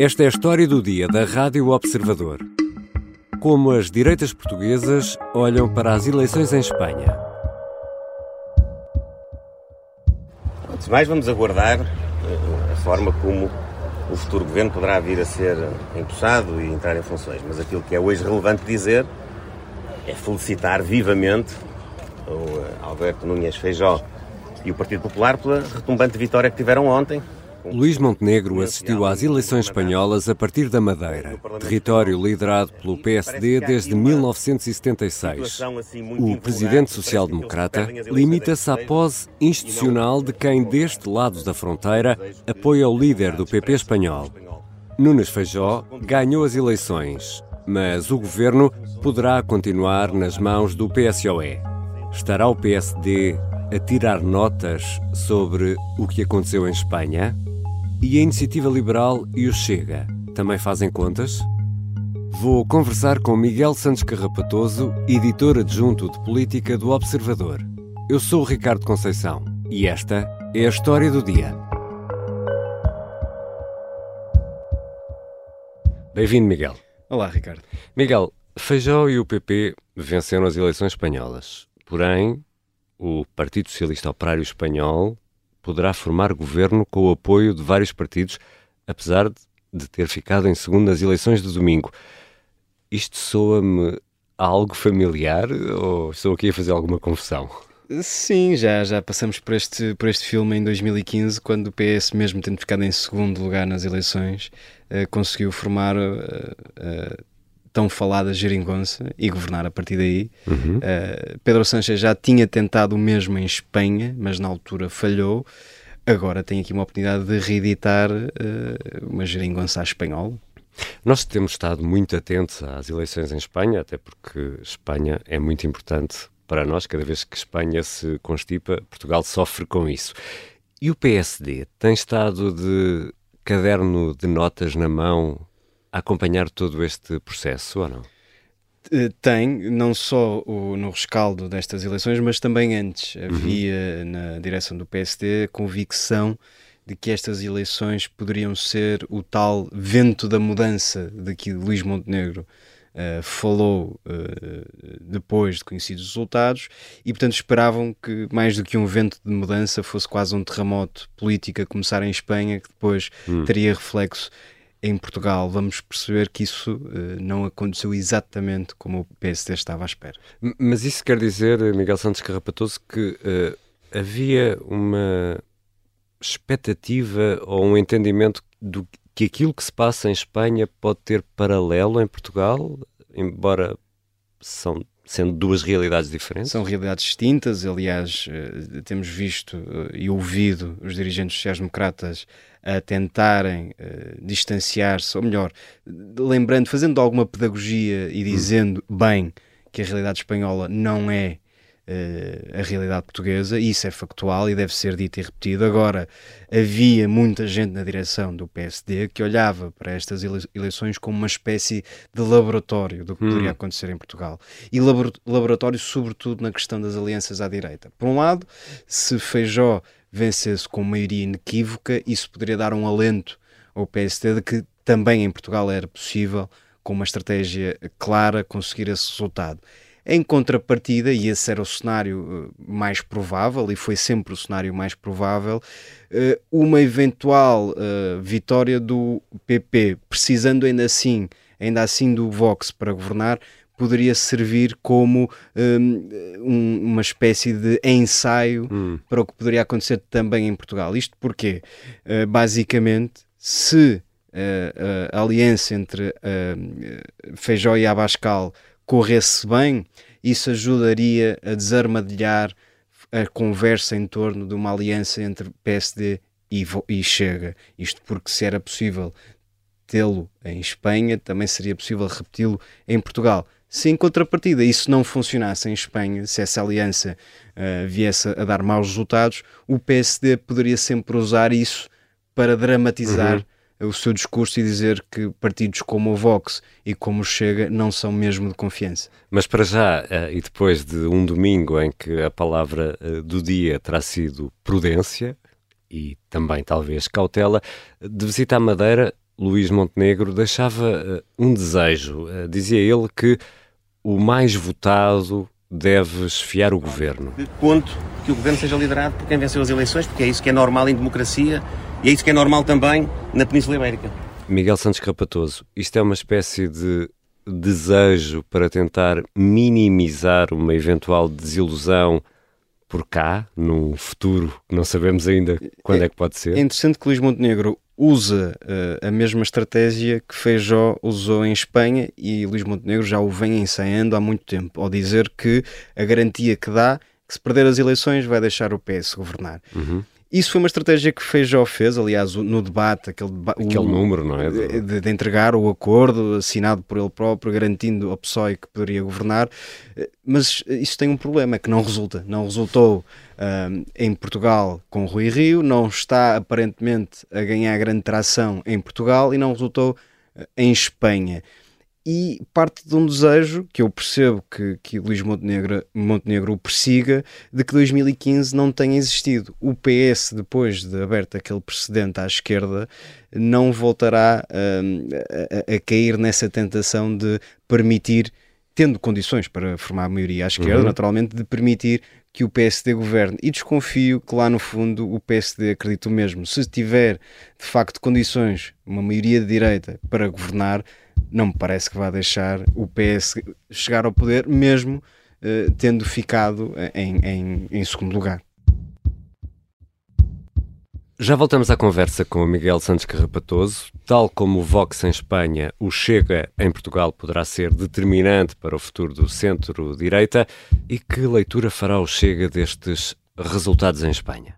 Esta é a história do dia da Rádio Observador. Como as direitas portuguesas olham para as eleições em Espanha. Antes de mais, vamos aguardar eh, a forma como o futuro governo poderá vir a ser empossado e entrar em funções. Mas aquilo que é hoje relevante dizer é felicitar vivamente o eh, Alberto Núñez Feijó e o Partido Popular pela retumbante vitória que tiveram ontem Luís Montenegro assistiu às eleições espanholas a partir da Madeira, território liderado pelo PSD desde 1976. O presidente social-democrata limita-se à pose institucional de quem, deste lado da fronteira, apoia o líder do PP espanhol. Nunes Feijó ganhou as eleições, mas o governo poderá continuar nas mãos do PSOE. Estará o PSD a tirar notas sobre o que aconteceu em Espanha? E a Iniciativa Liberal e o Chega também fazem contas? Vou conversar com Miguel Santos Carrapatoso, editor adjunto de política do Observador. Eu sou o Ricardo Conceição e esta é a história do dia. Bem-vindo, Miguel. Olá, Ricardo. Miguel, Feijó e o PP venceram as eleições espanholas. Porém, o Partido Socialista Operário Espanhol poderá formar governo com o apoio de vários partidos, apesar de ter ficado em segundo nas eleições de domingo. Isto soa-me algo familiar ou estou aqui a fazer alguma confusão? Sim, já, já passamos por este, por este filme em 2015, quando o PS, mesmo tendo ficado em segundo lugar nas eleições, uh, conseguiu formar uh, uh, tão falada geringonça e governar a partir daí. Uhum. Uh, Pedro Sánchez já tinha tentado o mesmo em Espanha, mas na altura falhou. Agora tem aqui uma oportunidade de reeditar uh, uma geringonça espanhola. Nós temos estado muito atentos às eleições em Espanha, até porque Espanha é muito importante para nós. Cada vez que Espanha se constipa, Portugal sofre com isso. E o PSD tem estado de caderno de notas na mão acompanhar todo este processo ou não? Eh, tem, não só o, no rescaldo destas eleições, mas também antes. Uhum. Havia na direção do PSD a convicção de que estas eleições poderiam ser o tal vento da mudança de que Luís Montenegro uh, falou uh, depois de conhecidos os resultados e, portanto, esperavam que mais do que um vento de mudança fosse quase um terremoto político a começar em Espanha que depois uhum. teria reflexo em Portugal vamos perceber que isso uh, não aconteceu exatamente como o PSD estava à espera. Mas isso quer dizer, Miguel Santos Carrapatoso, que uh, havia uma expectativa ou um entendimento do que aquilo que se passa em Espanha pode ter paralelo em Portugal, embora são sendo duas realidades diferentes? São realidades distintas. Aliás, uh, temos visto e ouvido os dirigentes sociais-democratas a tentarem uh, distanciar-se, ou melhor, lembrando, fazendo alguma pedagogia e dizendo hum. bem que a realidade espanhola não é a realidade portuguesa, isso é factual e deve ser dito e repetido. Agora, havia muita gente na direção do PSD que olhava para estas eleições como uma espécie de laboratório do que hum. poderia acontecer em Portugal. E laboratório, sobretudo, na questão das alianças à direita. Por um lado, se Feijó vencesse com maioria inequívoca, isso poderia dar um alento ao PSD de que também em Portugal era possível, com uma estratégia clara, conseguir esse resultado. Em contrapartida, e esse era o cenário eh, mais provável, e foi sempre o cenário mais provável, eh, uma eventual uh, vitória do PP, precisando ainda assim, ainda assim do Vox para governar, poderia servir como hum, um, uma espécie de ensaio hum. para o que poderia acontecer também em Portugal. Isto porque, basicamente, se a aliança entre Feijó e Abascal corresse bem, isso ajudaria a desarmadilhar a conversa em torno de uma aliança entre PSD e, e Chega. Isto porque se era possível tê-lo em Espanha, também seria possível repeti-lo em Portugal. Se em contrapartida isso não funcionasse em Espanha, se essa aliança uh, viesse a dar maus resultados, o PSD poderia sempre usar isso para dramatizar uhum. O seu discurso e dizer que partidos como o Vox e como o Chega não são mesmo de confiança. Mas para já, uh, e depois de um domingo em que a palavra uh, do dia terá sido prudência e também talvez cautela, de visita à Madeira, Luís Montenegro, deixava uh, um desejo. Dizia ele que o mais votado deve esfiar o governo. Conto que o governo seja liderado por quem venceu as eleições, porque é isso que é normal em democracia e é isso que é normal também na Península Ibérica. Miguel Santos Capatoso, isto é uma espécie de desejo para tentar minimizar uma eventual desilusão por cá, num futuro que não sabemos ainda quando é, é que pode ser? É interessante que Luís Montenegro usa uh, a mesma estratégia que Feijó usou em Espanha e Luís Montenegro já o vem ensaiando há muito tempo, ao dizer que a garantia que dá que se perder as eleições vai deixar o PS governar. Uhum. Isso foi uma estratégia que Feijó fez, aliás, no debate, aquele, deba aquele o, número, não é? De, de, entregar o acordo assinado por ele próprio, garantindo ao PSOE que poderia governar, eh, mas isso tem um problema, que não resulta. Não resultou um, em Portugal com Rui Rio, não está aparentemente a ganhar grande tração em Portugal e não resultou eh, em Espanha e parte de um desejo que eu percebo que, que Luís Montenegro, Montenegro o persiga de que 2015 não tenha existido. O PS, depois de aberto aquele precedente à esquerda, não voltará hum, a, a, cair nessa tentação de permitir, tendo condições para formar a maioria à esquerda, uhum. naturalmente, de permitir que o PSD governe. E desconfio que lá no fundo o PSD acredita o mesmo. Se tiver de facto condições, uma maioria de direita para governar, não me parece que vá deixar o PS chegar ao poder, mesmo uh, tendo ficado em, em, em segundo lugar. Já voltamos à conversa com o Miguel Santos Carrapatoso. Tal como o Vox em Espanha, o Chega em Portugal poderá ser determinante para o futuro do centro-direita. E que leitura fará o Chega destes resultados em Espanha?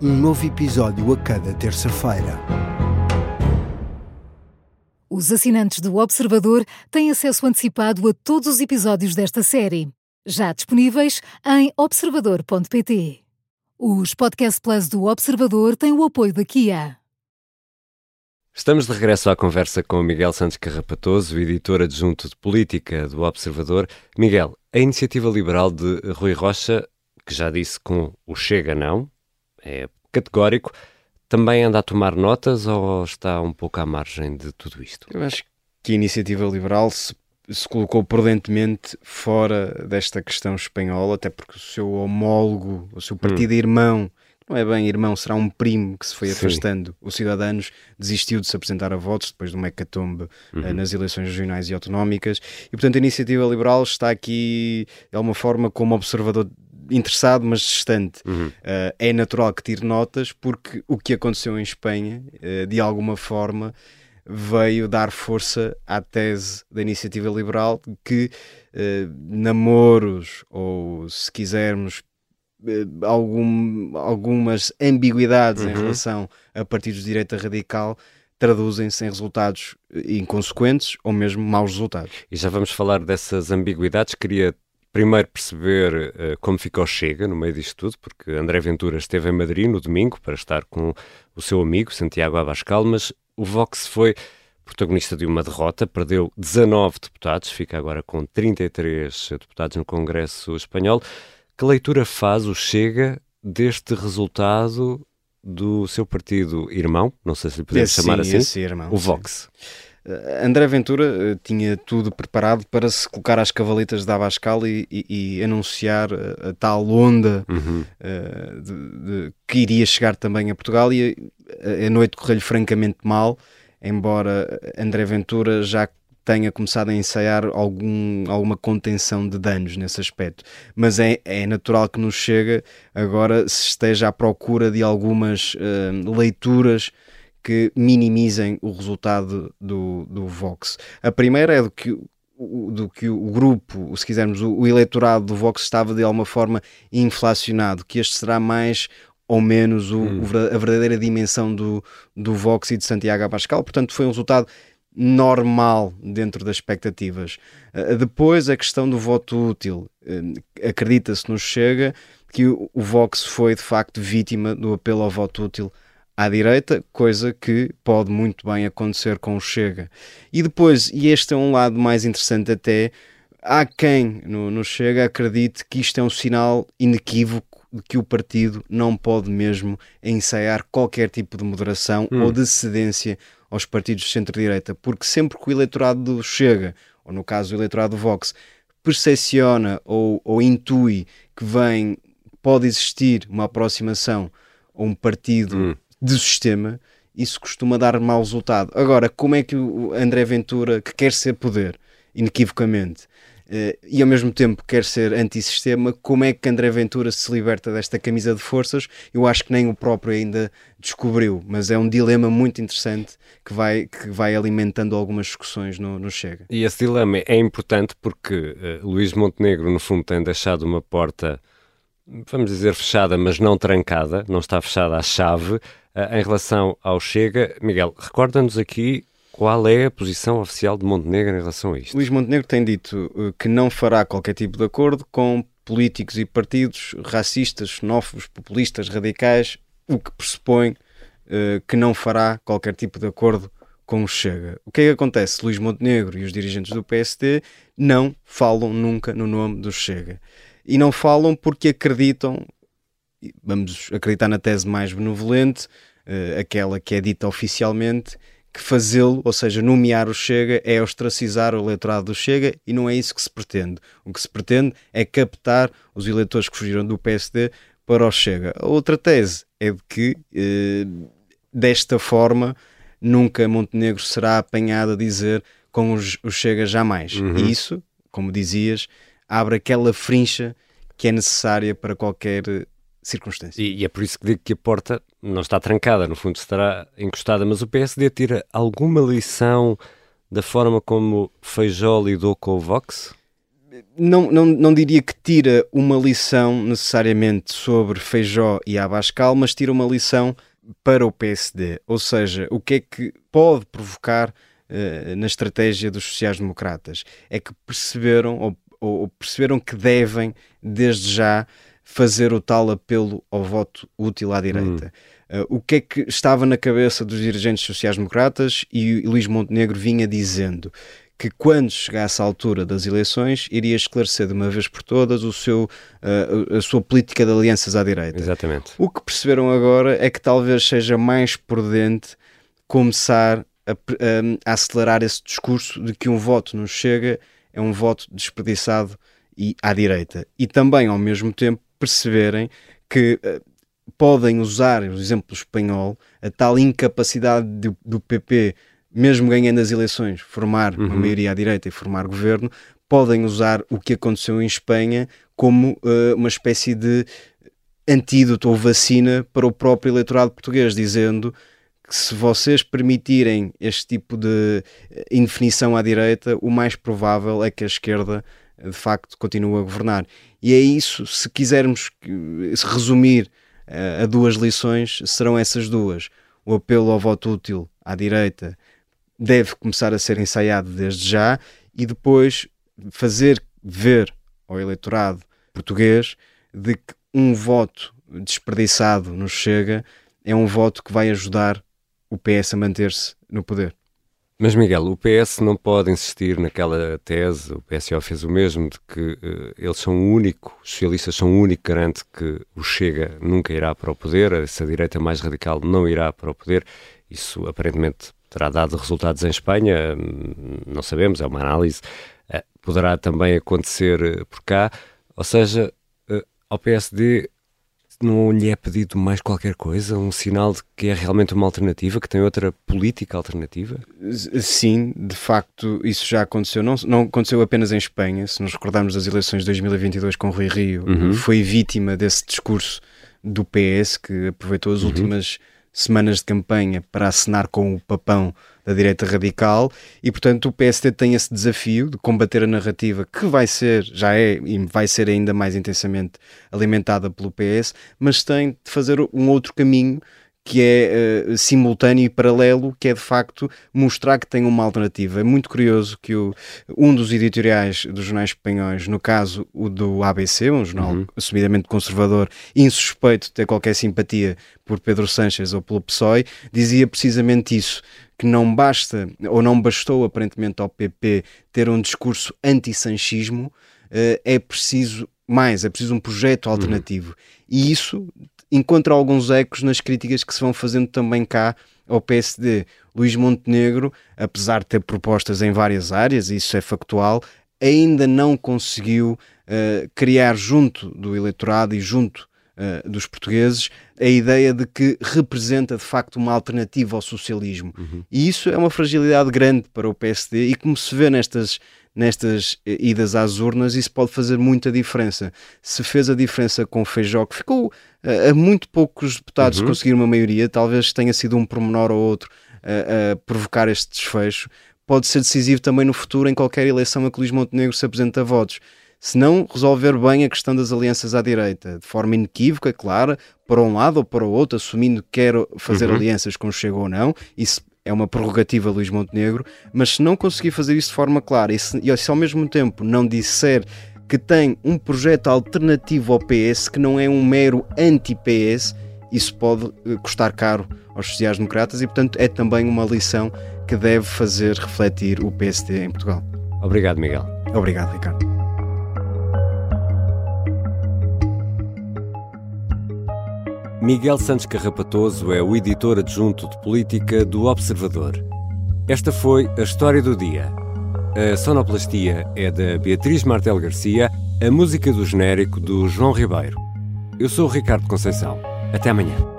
um novo episódio a cada terça-feira. Os assinantes do Observador têm acesso antecipado a todos os episódios desta série, já disponíveis em observador.pt. Os Podcast Plus do Observador têm o apoio da Kia. Estamos de regresso à conversa com Miguel Santos Carrapatoso, editor adjunto de política do Observador. Miguel, a iniciativa liberal de Rui Rocha, que já disse com o Chega não, é categórico, também anda a tomar notas ou está um pouco à margem de tudo isto? Eu acho que a iniciativa liberal se, se colocou prudentemente fora desta questão espanhola, até porque o seu homólogo, o seu partido hum. irmão, não é bem irmão, será um primo que se foi afastando. Sim. O Cidadanos desistiu de se apresentar a votos depois de uma hecatombe eh, uhum. uh, nas eleições regionais e autonómicas e, portanto, a iniciativa liberal está aqui de alguma forma como observador interessado, mas distante. Uhum. Uh, é natural que tire notas, porque o que aconteceu em Espanha, uh, de alguma forma, veio dar força à tese da iniciativa liberal que uh, namoros, ou se quisermos, algum, algumas ambiguidades uhum. em relação a partidos de direita radical traduzem-se em resultados inconsequentes ou mesmo maus resultados. E já vamos falar dessas ambiguidades. Queria primeiro perceber uh, como ficou Chega no meio disto tudo, porque André Ventura esteve em Madrid no domingo para estar com o seu amigo Santiago Abascal, mas o Vox foi protagonista de uma derrota, perdeu 19 deputados, fica agora com 33 deputados no Congresso Espanhol. Que leitura faz o Chega deste resultado do seu partido irmão, não sei se lhe podemos chamar sim, assim, irmão, o Vox? Sim. Eh, André Ventura uh, tinha tudo preparado para se colocar às cavalitas da Abascal e, e, e anunciar a, a, tal onda uhum. uh, de, de, que iria chegar também a Portugal e a, a noite correu-lhe francamente mal, embora André Ventura já tenha começado a ensaiar algum, alguma contenção de danos nesse aspecto. Mas é, é natural que nos chega agora se esteja à procura de algumas uh, leituras que minimizem o resultado do, do Vox. A primeira é do que do que o grupo, se quisermos, o, eleitorado do Vox estava de alguma forma inflacionado, que este será mais ou menos o, hum. a verdadeira dimensão do, do Vox e de Santiago Abascal. Portanto, foi um resultado normal dentro das expectativas. Uh, depois, a questão do voto útil. Uh, Acredita-se nos Chega que o Vox foi de facto vítima do apelo ao voto útil à direita, coisa que pode muito bem acontecer com o Chega. E depois, e este é um lado mais interessante até, há quem no, no Chega acredite que isto é um sinal inequívoco de que o partido não pode mesmo ensaiar qualquer tipo de moderação hum. ou de cedência aos partidos de centro-direita, porque sempre que o eleitorado do Chega, ou no caso o eleitorado do Vox, percepciona ou, ou intui que vem, pode existir uma aproximação a um partido hum de sistema, isso costuma dar mau resultado. Agora, como é que o André Ventura, que quer ser poder, inequivocamente, uh, e ao mesmo tempo quer ser antissistema, como é que André Ventura se liberta desta camisa de forças? Eu acho que nem o próprio ainda descobriu, mas é um dilema muito interessante que vai, que vai alimentando algumas discussões no, no Chega. E esse dilema é importante porque uh, Luís Montenegro, no fundo, tem deixado uma porta vamos dizer fechada, mas não trancada, não está fechada à chave, eh, em relação ao Chega. Miguel, recorda-nos aqui qual é a posição oficial de Montenegro em relação a isto? Luís Montenegro tem dito eh, que não fará qualquer tipo de acordo com políticos e partidos racistas, xenófobos, populistas, radicais, o que pressupõe uh, que não fará qualquer tipo de acordo com o Chega. O que é que acontece? Luís Montenegro e os dirigentes do PSD não falam nunca no nome do Chega. E não falam porque acreditam, vamos acreditar na tese mais benevolente, uh, aquela que é dita oficialmente, que fazê-lo, ou seja, nomear o Chega, é ostracizar o eleitorado do Chega e não é isso que se pretende. O que se pretende é captar os eleitores que fugiram do PSD para o Chega. A outra tese é de que, uh, desta forma, nunca Montenegro será apanhado a dizer com o Chega jamais. Uhum. Isso, como dizias, abre aquela frincha que é necessária para qualquer circunstância. E, e, é por isso que digo que a porta não está trancada, no fundo estará encostada, mas o PSD tira alguma lição da forma como Feijó lidou com o Vox? Não, não, não diria que tira uma lição necessariamente sobre Feijó e Abascal, mas tira uma lição para o PSD. Ou seja, o que é que pode provocar uh, na estratégia dos sociais-democratas? É que perceberam, ou, ou perceberam que devem, desde já, fazer o tal apelo ao voto útil à direita. Hum. Uh, o que é que estava na cabeça dos dirigentes sociais-democratas e Luís Montenegro vinha dizendo que quando chegasse à altura das eleições iria esclarecer de uma vez por todas o seu, uh, a sua política de alianças à direita. Exatamente. O que perceberam agora é que talvez seja mais prudente começar a, a, a acelerar esse discurso de que um voto não chega é um voto desperdiçado e à direita. E também, ao mesmo tempo, perceberem que uh, podem usar, o exemplo espanhol, a tal incapacidade do, do PP, mesmo ganhando as eleições, formar uhum. uma maioria à direita e formar governo, podem usar o que aconteceu em Espanha como uh, uma espécie de antídoto ou vacina para o próprio eleitorado português, dizendo que se vocês permitirem este tipo de indefinição à direita, o mais provável é que a esquerda de facto continua a governar. E é isso, se quisermos resumir uh, a duas lições, serão essas duas. O apelo ao voto útil à direita deve começar a ser ensaiado desde já e depois fazer ver ao eleitorado português de que um voto desperdiçado no Chega é um voto que vai ajudar o PS a manter-se no poder. Mas, Miguel, o PS não pode insistir naquela tese, o PSO fez o mesmo, de que uh, eles são o único, os socialistas são o único garante que o Chega nunca irá para o poder, essa direita mais radical não irá para o poder. Isso aparentemente terá dado resultados em Espanha, hum, não sabemos, é uma análise. Uh, poderá também acontecer uh, por cá, ou seja, ao PSD não lhe é pedido mais qualquer coisa? Um sinal de que é realmente uma alternativa, que tem outra política alternativa? Sim, de facto, isso já aconteceu. Não, não aconteceu apenas em Espanha. Se nos recordarmos das eleições de 2022 com Rui Rio, uhum. foi vítima desse discurso do PS que aproveitou as uhum. últimas semanas de campanha para assinar com o papão da direita radical e, portanto, o PSD tem esse desafio de combater a narrativa que vai ser, já é e vai ser ainda mais intensamente alimentada pelo PS, mas tem de fazer um outro caminho que é uh, simultâneo e paralelo, que é de facto mostrar que tem uma alternativa. É muito curioso que o, um dos editoriais dos jornais espanhóis, no caso o do ABC, um jornal uhum. assumidamente conservador, insuspeito de ter qualquer simpatia por Pedro Sanches ou pelo PSOE, dizia precisamente isso que não basta, ou não bastou aparentemente ao PP ter um discurso anti-sanchismo, uh, é preciso mais, é preciso um projeto uhum. alternativo. Uhum. E isso encontra alguns ecos nas críticas que se vão fazendo também cá ao PSD. Luís Montenegro, apesar de ter propostas em várias áreas, e isso é factual, ainda não conseguiu uh, criar junto do eleitorado e junto uh, dos portugueses a ideia de que representa de facto uma alternativa ao socialismo. Uhum. E isso é uma fragilidade grande para o PSD e como se vê nestas nestas eh, idas às urnas, isso pode fazer muita diferença. Se fez a diferença com o Feijó, que ficou uh, a muito poucos deputados uhum. conseguir uma maioria, talvez tenha sido um pormenor ou outro a, a provocar este desfecho, pode ser decisivo também no futuro em qualquer eleição a que Luís Montenegro se apresenta a votos. Se não resolver bem a questão das alianças à direita, de forma inequívoca, clara, para um lado ou para o outro, assumindo que quer fazer uhum. alianças com o Chega ou não, se é uma prerrogativa Luís Montenegro, mas se não conseguir fazer isso de forma clara e se, e se ao mesmo tempo não disser que tem um projeto alternativo ao PS, que não é um mero anti-PS, isso pode eh, custar caro aos sociais-democratas e, portanto, é também uma lição que deve fazer refletir o PSD em Portugal. Obrigado, Miguel. Obrigado, Ricardo. Miguel Santos Carrapatoso é o editor adjunto de política do Observador. Esta foi a história do dia. A sonoplastia é da Beatriz Martel Garcia, a música do genérico do João Ribeiro. Eu sou o Ricardo Conceição. Até amanhã.